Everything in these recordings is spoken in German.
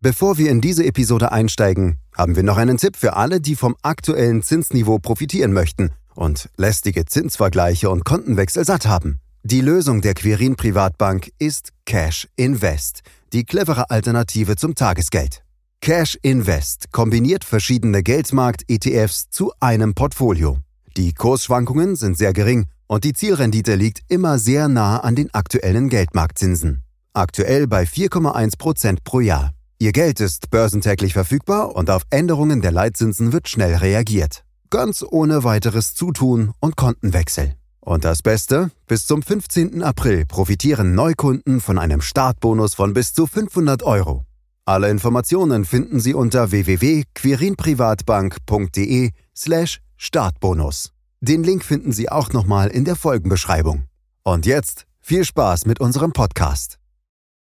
Bevor wir in diese Episode einsteigen, haben wir noch einen Tipp für alle, die vom aktuellen Zinsniveau profitieren möchten und lästige Zinsvergleiche und Kontenwechsel satt haben. Die Lösung der Quirin Privatbank ist Cash Invest, die clevere Alternative zum Tagesgeld. Cash Invest kombiniert verschiedene Geldmarkt-ETFs zu einem Portfolio. Die Kursschwankungen sind sehr gering und die Zielrendite liegt immer sehr nah an den aktuellen Geldmarktzinsen. Aktuell bei 4,1% pro Jahr. Ihr Geld ist börsentäglich verfügbar und auf Änderungen der Leitzinsen wird schnell reagiert. Ganz ohne weiteres Zutun und Kontenwechsel. Und das Beste, bis zum 15. April profitieren Neukunden von einem Startbonus von bis zu 500 Euro. Alle Informationen finden Sie unter www.quirinprivatbank.de slash Startbonus. Den Link finden Sie auch nochmal in der Folgenbeschreibung. Und jetzt viel Spaß mit unserem Podcast.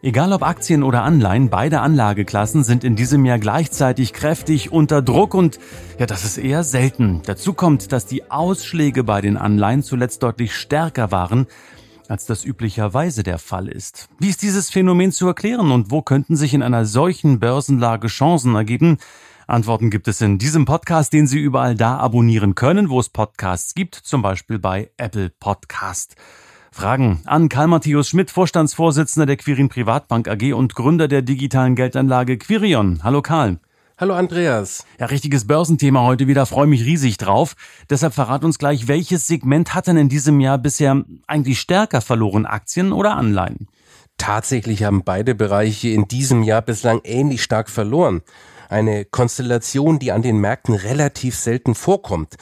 Egal ob Aktien oder Anleihen, beide Anlageklassen sind in diesem Jahr gleichzeitig kräftig unter Druck und ja, das ist eher selten. Dazu kommt, dass die Ausschläge bei den Anleihen zuletzt deutlich stärker waren, als das üblicherweise der Fall ist. Wie ist dieses Phänomen zu erklären und wo könnten sich in einer solchen Börsenlage Chancen ergeben? Antworten gibt es in diesem Podcast, den Sie überall da abonnieren können, wo es Podcasts gibt, zum Beispiel bei Apple Podcast. Fragen an Karl Matthäus Schmidt, Vorstandsvorsitzender der Quirin Privatbank AG und Gründer der digitalen Geldanlage Quirion. Hallo Karl. Hallo Andreas. Ja, richtiges Börsenthema heute wieder, freue mich riesig drauf. Deshalb verrat uns gleich, welches Segment hat denn in diesem Jahr bisher eigentlich stärker verloren, Aktien oder Anleihen? Tatsächlich haben beide Bereiche in diesem Jahr bislang ähnlich stark verloren. Eine Konstellation, die an den Märkten relativ selten vorkommt.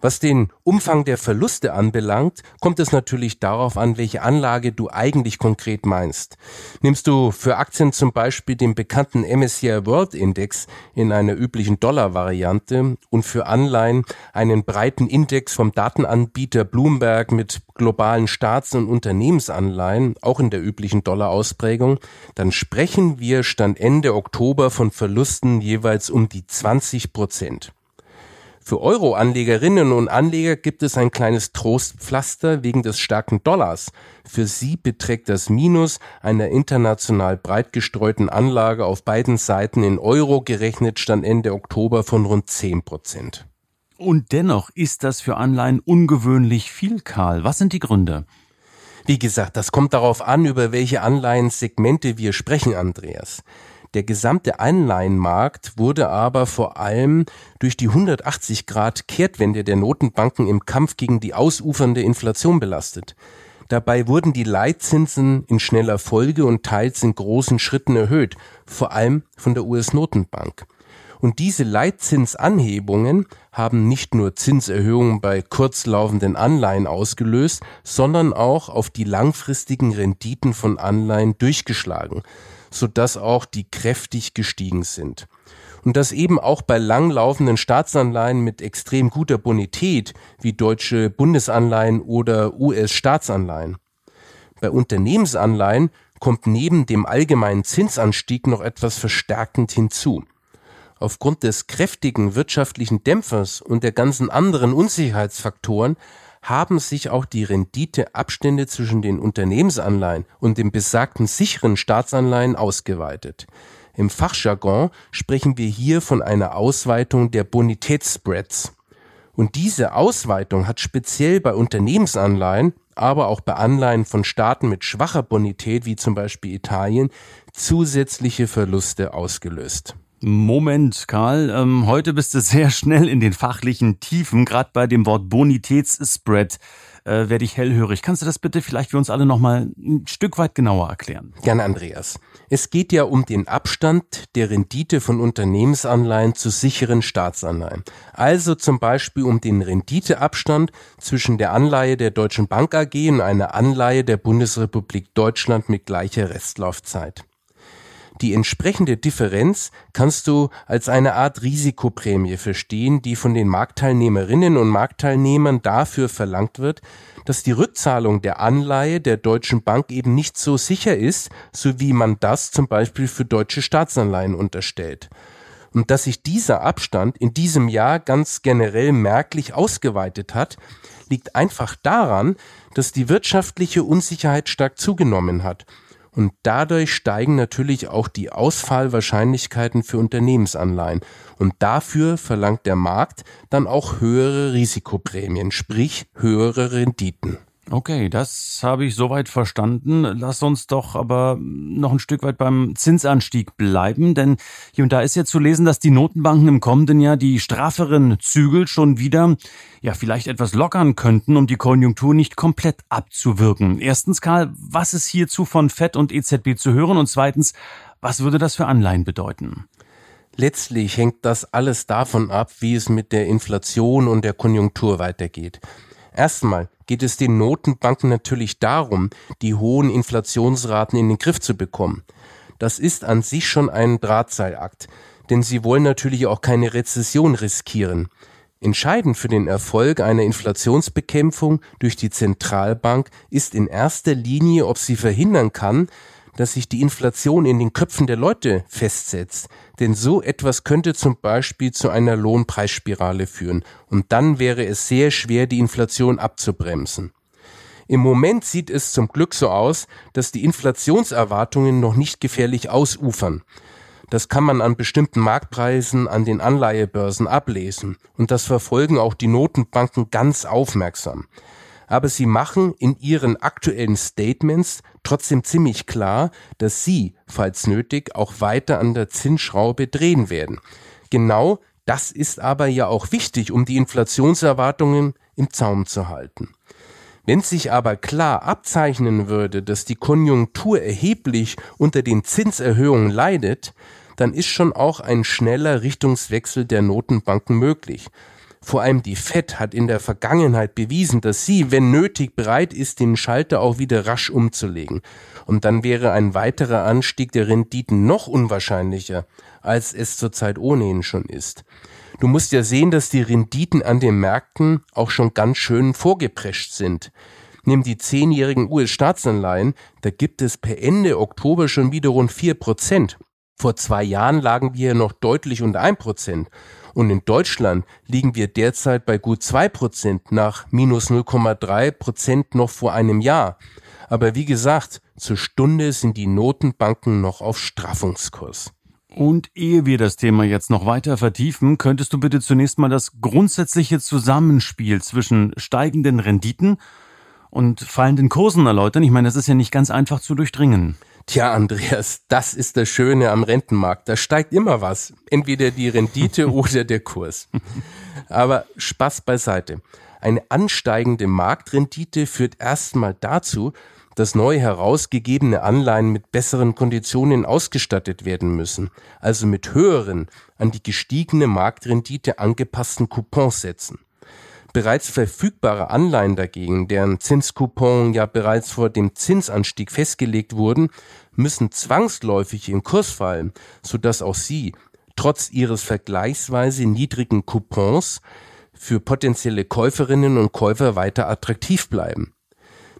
Was den Umfang der Verluste anbelangt, kommt es natürlich darauf an, welche Anlage du eigentlich konkret meinst. Nimmst du für Aktien zum Beispiel den bekannten MSCI World Index in einer üblichen Dollar-Variante und für Anleihen einen breiten Index vom Datenanbieter Bloomberg mit globalen Staats- und Unternehmensanleihen, auch in der üblichen Dollar-Ausprägung, dann sprechen wir Stand Ende Oktober von Verlusten jeweils um die 20 Prozent. Für Euro-Anlegerinnen und Anleger gibt es ein kleines Trostpflaster wegen des starken Dollars. Für sie beträgt das Minus einer international breit gestreuten Anlage auf beiden Seiten in Euro gerechnet Stand Ende Oktober von rund 10 Prozent. Und dennoch ist das für Anleihen ungewöhnlich viel, Karl. Was sind die Gründe? Wie gesagt, das kommt darauf an, über welche Anleihensegmente wir sprechen, Andreas. Der gesamte Anleihenmarkt wurde aber vor allem durch die 180 Grad Kehrtwende der Notenbanken im Kampf gegen die ausufernde Inflation belastet. Dabei wurden die Leitzinsen in schneller Folge und teils in großen Schritten erhöht, vor allem von der US-Notenbank. Und diese Leitzinsanhebungen haben nicht nur Zinserhöhungen bei kurzlaufenden Anleihen ausgelöst, sondern auch auf die langfristigen Renditen von Anleihen durchgeschlagen sodass auch die kräftig gestiegen sind. Und das eben auch bei langlaufenden Staatsanleihen mit extrem guter Bonität wie deutsche Bundesanleihen oder US-Staatsanleihen. Bei Unternehmensanleihen kommt neben dem allgemeinen Zinsanstieg noch etwas verstärkend hinzu. Aufgrund des kräftigen wirtschaftlichen Dämpfers und der ganzen anderen Unsicherheitsfaktoren haben sich auch die Renditeabstände zwischen den Unternehmensanleihen und den besagten sicheren Staatsanleihen ausgeweitet. Im Fachjargon sprechen wir hier von einer Ausweitung der Bonitätsspreads. Und diese Ausweitung hat speziell bei Unternehmensanleihen, aber auch bei Anleihen von Staaten mit schwacher Bonität wie zum Beispiel Italien zusätzliche Verluste ausgelöst. Moment, Karl. Ähm, heute bist du sehr schnell in den fachlichen Tiefen. Gerade bei dem Wort Bonitätsspread äh, werde ich hellhörig. Kannst du das bitte vielleicht für uns alle nochmal ein Stück weit genauer erklären? Gerne, Andreas. Es geht ja um den Abstand der Rendite von Unternehmensanleihen zu sicheren Staatsanleihen. Also zum Beispiel um den Renditeabstand zwischen der Anleihe der Deutschen Bank AG und einer Anleihe der Bundesrepublik Deutschland mit gleicher Restlaufzeit. Die entsprechende Differenz kannst du als eine Art Risikoprämie verstehen, die von den Marktteilnehmerinnen und Marktteilnehmern dafür verlangt wird, dass die Rückzahlung der Anleihe der Deutschen Bank eben nicht so sicher ist, so wie man das zum Beispiel für deutsche Staatsanleihen unterstellt. Und dass sich dieser Abstand in diesem Jahr ganz generell merklich ausgeweitet hat, liegt einfach daran, dass die wirtschaftliche Unsicherheit stark zugenommen hat und dadurch steigen natürlich auch die Ausfallwahrscheinlichkeiten für Unternehmensanleihen. Und dafür verlangt der Markt dann auch höhere Risikoprämien, sprich höhere Renditen. Okay, das habe ich soweit verstanden. Lass uns doch aber noch ein Stück weit beim Zinsanstieg bleiben, denn hier und da ist ja zu lesen, dass die Notenbanken im kommenden Jahr die strafferen Zügel schon wieder, ja, vielleicht etwas lockern könnten, um die Konjunktur nicht komplett abzuwirken. Erstens, Karl, was ist hierzu von FED und EZB zu hören? Und zweitens, was würde das für Anleihen bedeuten? Letztlich hängt das alles davon ab, wie es mit der Inflation und der Konjunktur weitergeht. Erstmal geht es den Notenbanken natürlich darum, die hohen Inflationsraten in den Griff zu bekommen. Das ist an sich schon ein Drahtseilakt, denn sie wollen natürlich auch keine Rezession riskieren. Entscheidend für den Erfolg einer Inflationsbekämpfung durch die Zentralbank ist in erster Linie, ob sie verhindern kann, dass sich die Inflation in den Köpfen der Leute festsetzt. Denn so etwas könnte zum Beispiel zu einer Lohnpreisspirale führen. Und dann wäre es sehr schwer, die Inflation abzubremsen. Im Moment sieht es zum Glück so aus, dass die Inflationserwartungen noch nicht gefährlich ausufern. Das kann man an bestimmten Marktpreisen an den Anleihebörsen ablesen. Und das verfolgen auch die Notenbanken ganz aufmerksam aber sie machen in ihren aktuellen Statements trotzdem ziemlich klar, dass sie, falls nötig, auch weiter an der Zinsschraube drehen werden. Genau das ist aber ja auch wichtig, um die Inflationserwartungen im Zaum zu halten. Wenn sich aber klar abzeichnen würde, dass die Konjunktur erheblich unter den Zinserhöhungen leidet, dann ist schon auch ein schneller Richtungswechsel der Notenbanken möglich. Vor allem die FED hat in der Vergangenheit bewiesen, dass sie, wenn nötig, bereit ist, den Schalter auch wieder rasch umzulegen. Und dann wäre ein weiterer Anstieg der Renditen noch unwahrscheinlicher, als es zurzeit ohnehin schon ist. Du musst ja sehen, dass die Renditen an den Märkten auch schon ganz schön vorgeprescht sind. Nimm die zehnjährigen US-Staatsanleihen, da gibt es per Ende Oktober schon wieder rund vier Prozent. Vor zwei Jahren lagen wir noch deutlich unter ein Prozent. Und in Deutschland liegen wir derzeit bei gut zwei Prozent nach minus 0,3 Prozent noch vor einem Jahr. Aber wie gesagt, zur Stunde sind die Notenbanken noch auf Straffungskurs. Und ehe wir das Thema jetzt noch weiter vertiefen, könntest du bitte zunächst mal das grundsätzliche Zusammenspiel zwischen steigenden Renditen und fallenden Kursen erläutern. Ich meine, das ist ja nicht ganz einfach zu durchdringen. Tja, Andreas, das ist das Schöne am Rentenmarkt. Da steigt immer was. Entweder die Rendite oder der Kurs. Aber Spaß beiseite. Eine ansteigende Marktrendite führt erstmal dazu, dass neu herausgegebene Anleihen mit besseren Konditionen ausgestattet werden müssen, also mit höheren, an die gestiegene Marktrendite angepassten Couponsätzen. Bereits verfügbare Anleihen dagegen, deren Zinscoupon ja bereits vor dem Zinsanstieg festgelegt wurden, müssen zwangsläufig im Kurs fallen, sodass auch sie, trotz ihres vergleichsweise niedrigen Coupons, für potenzielle Käuferinnen und Käufer weiter attraktiv bleiben.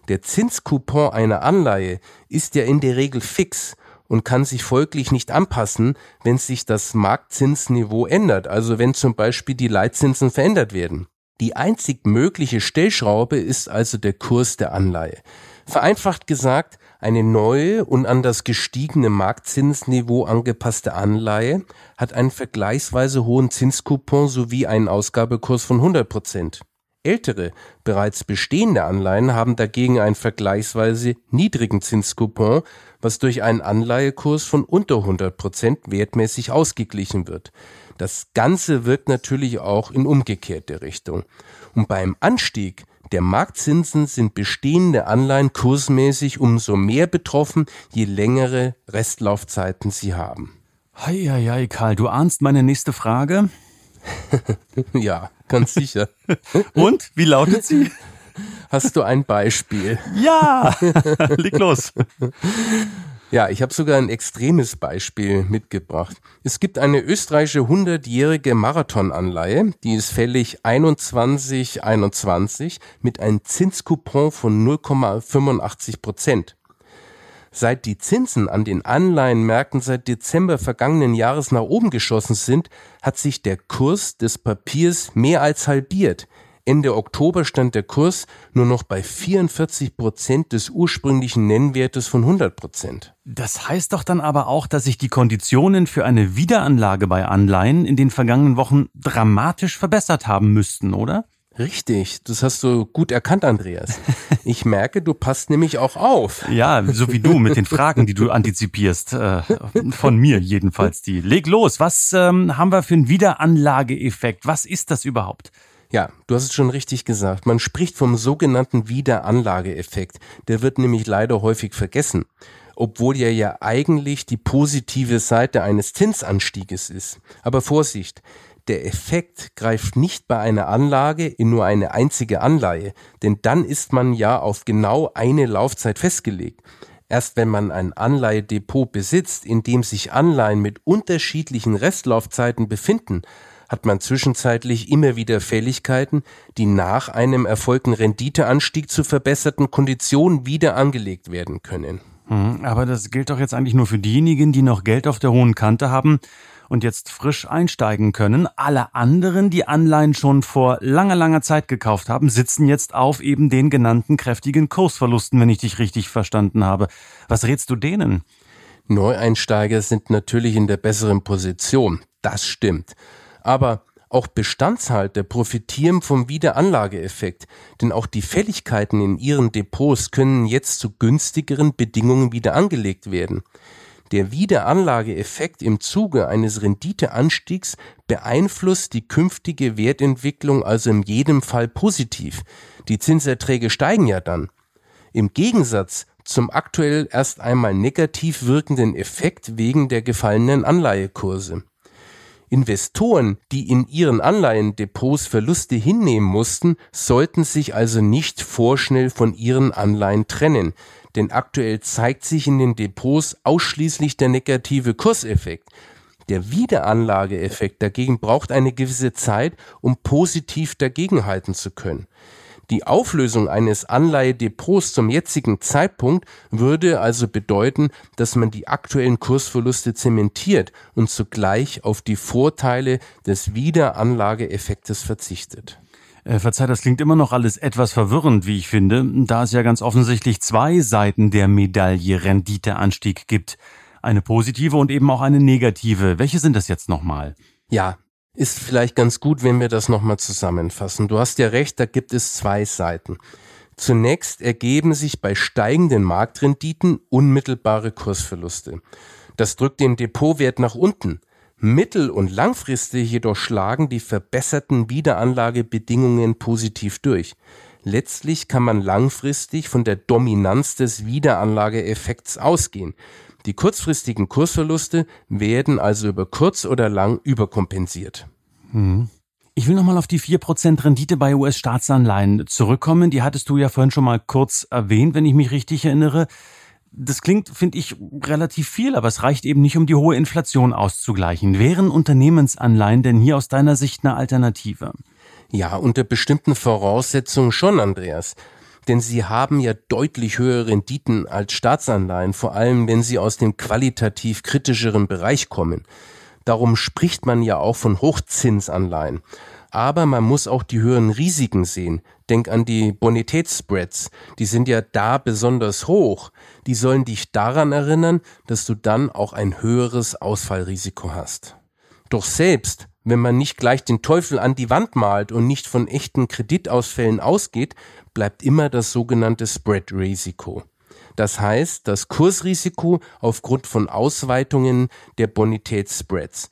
Der Zinscoupon einer Anleihe ist ja in der Regel fix und kann sich folglich nicht anpassen, wenn sich das Marktzinsniveau ändert, also wenn zum Beispiel die Leitzinsen verändert werden. Die einzig mögliche Stellschraube ist also der Kurs der Anleihe. Vereinfacht gesagt, eine neue und an das gestiegene Marktzinsniveau angepasste Anleihe hat einen vergleichsweise hohen Zinscoupon sowie einen Ausgabekurs von 100 Prozent. Ältere, bereits bestehende Anleihen haben dagegen einen vergleichsweise niedrigen Zinscoupon, was durch einen Anleihekurs von unter 100 Prozent wertmäßig ausgeglichen wird. Das Ganze wirkt natürlich auch in umgekehrte Richtung. Und beim Anstieg der Marktzinsen sind bestehende Anleihen kursmäßig umso mehr betroffen, je längere Restlaufzeiten sie haben. Heieiei, Karl, du ahnst meine nächste Frage? ja, ganz sicher. Und, wie lautet sie? Hast du ein Beispiel? Ja, leg los. Ja, ich habe sogar ein extremes Beispiel mitgebracht. Es gibt eine österreichische 100-jährige Marathonanleihe, die ist fällig 2121 mit einem Zinscoupon von 0,85 Prozent. Seit die Zinsen an den Anleihenmärkten seit Dezember vergangenen Jahres nach oben geschossen sind, hat sich der Kurs des Papiers mehr als halbiert. Ende Oktober stand der Kurs nur noch bei 44 Prozent des ursprünglichen Nennwertes von 100 Prozent. Das heißt doch dann aber auch, dass sich die Konditionen für eine Wiederanlage bei Anleihen in den vergangenen Wochen dramatisch verbessert haben müssten, oder? Richtig, das hast du gut erkannt, Andreas. Ich merke, du passt nämlich auch auf. Ja, so wie du mit den Fragen, die du antizipierst. Äh, von mir jedenfalls die. Leg los, was ähm, haben wir für einen Wiederanlageeffekt? Was ist das überhaupt? Ja, du hast es schon richtig gesagt. Man spricht vom sogenannten Wiederanlageeffekt. Der wird nämlich leider häufig vergessen obwohl er ja eigentlich die positive Seite eines Zinsanstieges ist. Aber Vorsicht, der Effekt greift nicht bei einer Anlage in nur eine einzige Anleihe, denn dann ist man ja auf genau eine Laufzeit festgelegt. Erst wenn man ein Anleihdepot besitzt, in dem sich Anleihen mit unterschiedlichen Restlaufzeiten befinden, hat man zwischenzeitlich immer wieder Fälligkeiten, die nach einem erfolgten Renditeanstieg zu verbesserten Konditionen wieder angelegt werden können. Hm, aber das gilt doch jetzt eigentlich nur für diejenigen, die noch Geld auf der hohen Kante haben und jetzt frisch einsteigen können. Alle anderen, die Anleihen schon vor langer, langer Zeit gekauft haben, sitzen jetzt auf eben den genannten kräftigen Kursverlusten, wenn ich dich richtig verstanden habe. Was rätst du denen? Neueinsteiger sind natürlich in der besseren Position. Das stimmt. Aber auch Bestandshalter profitieren vom Wiederanlageeffekt, denn auch die Fälligkeiten in ihren Depots können jetzt zu günstigeren Bedingungen wieder angelegt werden. Der Wiederanlageeffekt im Zuge eines Renditeanstiegs beeinflusst die künftige Wertentwicklung also in jedem Fall positiv. Die Zinserträge steigen ja dann. Im Gegensatz zum aktuell erst einmal negativ wirkenden Effekt wegen der gefallenen Anleihekurse. Investoren, die in ihren Anleihendepots Verluste hinnehmen mussten, sollten sich also nicht vorschnell von ihren Anleihen trennen, denn aktuell zeigt sich in den Depots ausschließlich der negative Kurseffekt. Der Wiederanlageeffekt dagegen braucht eine gewisse Zeit, um positiv dagegenhalten zu können. Die Auflösung eines Anleihedepots zum jetzigen Zeitpunkt würde also bedeuten, dass man die aktuellen Kursverluste zementiert und zugleich auf die Vorteile des Wiederanlageeffektes verzichtet. Äh, verzeih, das klingt immer noch alles etwas verwirrend, wie ich finde, da es ja ganz offensichtlich zwei Seiten der Medaille Renditeanstieg gibt. Eine positive und eben auch eine negative. Welche sind das jetzt nochmal? Ja, ist vielleicht ganz gut, wenn wir das nochmal zusammenfassen. Du hast ja recht, da gibt es zwei Seiten. Zunächst ergeben sich bei steigenden Marktrenditen unmittelbare Kursverluste. Das drückt den Depotwert nach unten. Mittel- und langfristig jedoch schlagen die verbesserten Wiederanlagebedingungen positiv durch. Letztlich kann man langfristig von der Dominanz des Wiederanlageeffekts ausgehen. Die kurzfristigen Kursverluste werden also über kurz oder lang überkompensiert. Hm. Ich will nochmal auf die 4% Rendite bei US-Staatsanleihen zurückkommen. Die hattest du ja vorhin schon mal kurz erwähnt, wenn ich mich richtig erinnere. Das klingt, finde ich, relativ viel, aber es reicht eben nicht, um die hohe Inflation auszugleichen. Wären Unternehmensanleihen denn hier aus deiner Sicht eine Alternative? Ja, unter bestimmten Voraussetzungen schon, Andreas denn sie haben ja deutlich höhere Renditen als Staatsanleihen, vor allem wenn sie aus dem qualitativ kritischeren Bereich kommen. Darum spricht man ja auch von Hochzinsanleihen. Aber man muss auch die höheren Risiken sehen. Denk an die Bonitätsspreads. Die sind ja da besonders hoch. Die sollen dich daran erinnern, dass du dann auch ein höheres Ausfallrisiko hast. Doch selbst wenn man nicht gleich den Teufel an die Wand malt und nicht von echten Kreditausfällen ausgeht, bleibt immer das sogenannte Spread-Risiko. Das heißt, das Kursrisiko aufgrund von Ausweitungen der Bonitätsspreads.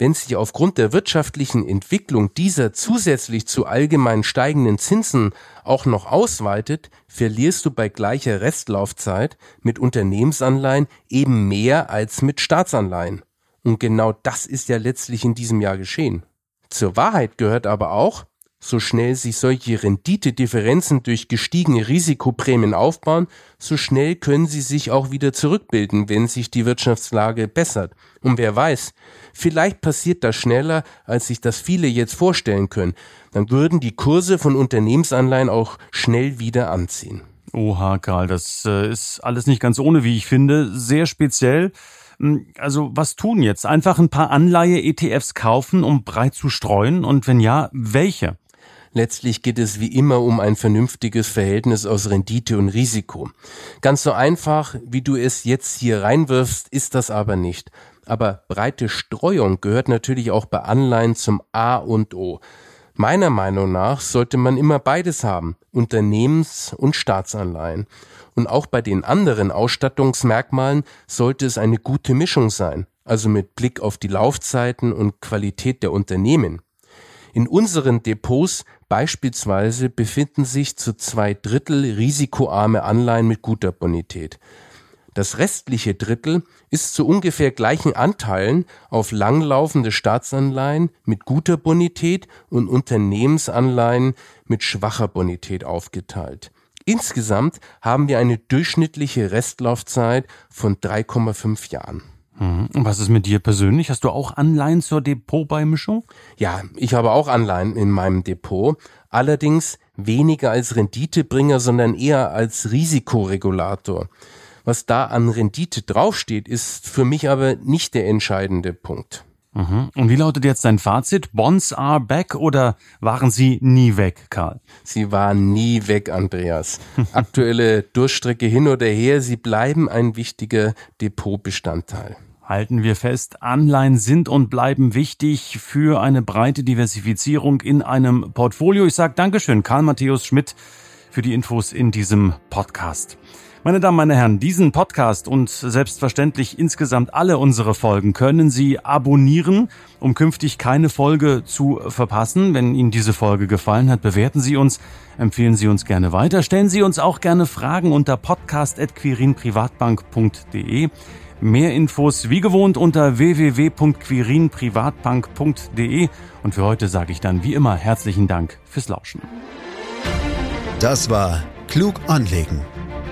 Wenn sich aufgrund der wirtschaftlichen Entwicklung dieser zusätzlich zu allgemein steigenden Zinsen auch noch ausweitet, verlierst du bei gleicher Restlaufzeit mit Unternehmensanleihen eben mehr als mit Staatsanleihen. Und genau das ist ja letztlich in diesem Jahr geschehen. Zur Wahrheit gehört aber auch, So schnell sich solche Renditedifferenzen durch gestiegene Risikoprämien aufbauen, so schnell können sie sich auch wieder zurückbilden, wenn sich die Wirtschaftslage bessert. Und wer weiß, vielleicht passiert das schneller, als sich das viele jetzt vorstellen können. Dann würden die Kurse von Unternehmensanleihen auch schnell wieder anziehen. Oha, Karl, das äh, ist alles nicht ganz ohne, wie ich finde. Sehr speziell. Hm, also was tun jetzt? Einfach ein paar Anleihe-ETFs kaufen, um breit zu streuen? Und wenn ja, welche? Letztlich geht es wie immer um ein vernünftiges Verhältnis aus Rendite und Risiko. Ganz so einfach, wie du es jetzt hier reinwirfst, ist das aber nicht. Aber breite Streuung gehört natürlich auch bei Anleihen zum A und O. Meiner Meinung nach sollte man immer beides haben, Unternehmens- und Staatsanleihen. Und auch bei den anderen Ausstattungsmerkmalen sollte es eine gute Mischung sein, also mit Blick auf die Laufzeiten und Qualität der Unternehmen. In unseren Depots beispielsweise befinden sich zu zwei Drittel risikoarme Anleihen mit guter Bonität. Das restliche Drittel ist zu ungefähr gleichen Anteilen auf langlaufende Staatsanleihen mit guter Bonität und Unternehmensanleihen mit schwacher Bonität aufgeteilt. Insgesamt haben wir eine durchschnittliche Restlaufzeit von 3,5 Jahren. Mhm. Und was ist mit dir persönlich? Hast du auch Anleihen zur Depotbeimischung? Ja, ich habe auch Anleihen in meinem Depot. Allerdings weniger als Renditebringer, sondern eher als Risikoregulator. Was da an Rendite draufsteht, ist für mich aber nicht der entscheidende Punkt. Mhm. Und wie lautet jetzt dein Fazit? Bonds are back oder waren sie nie weg, Karl? Sie waren nie weg, Andreas. Aktuelle Durchstrecke hin oder her, sie bleiben ein wichtiger Depotbestandteil. Halten wir fest, Anleihen sind und bleiben wichtig für eine breite Diversifizierung in einem Portfolio. Ich sage Dankeschön, Karl Matthäus Schmidt, für die Infos in diesem Podcast. Meine Damen, meine Herren, diesen Podcast und selbstverständlich insgesamt alle unsere Folgen können Sie abonnieren, um künftig keine Folge zu verpassen. Wenn Ihnen diese Folge gefallen hat, bewerten Sie uns, empfehlen Sie uns gerne weiter, stellen Sie uns auch gerne Fragen unter podcast.quirinprivatbank.de. Mehr Infos wie gewohnt unter www.quirinprivatbank.de. Und für heute sage ich dann wie immer herzlichen Dank fürs Lauschen. Das war Klug anlegen.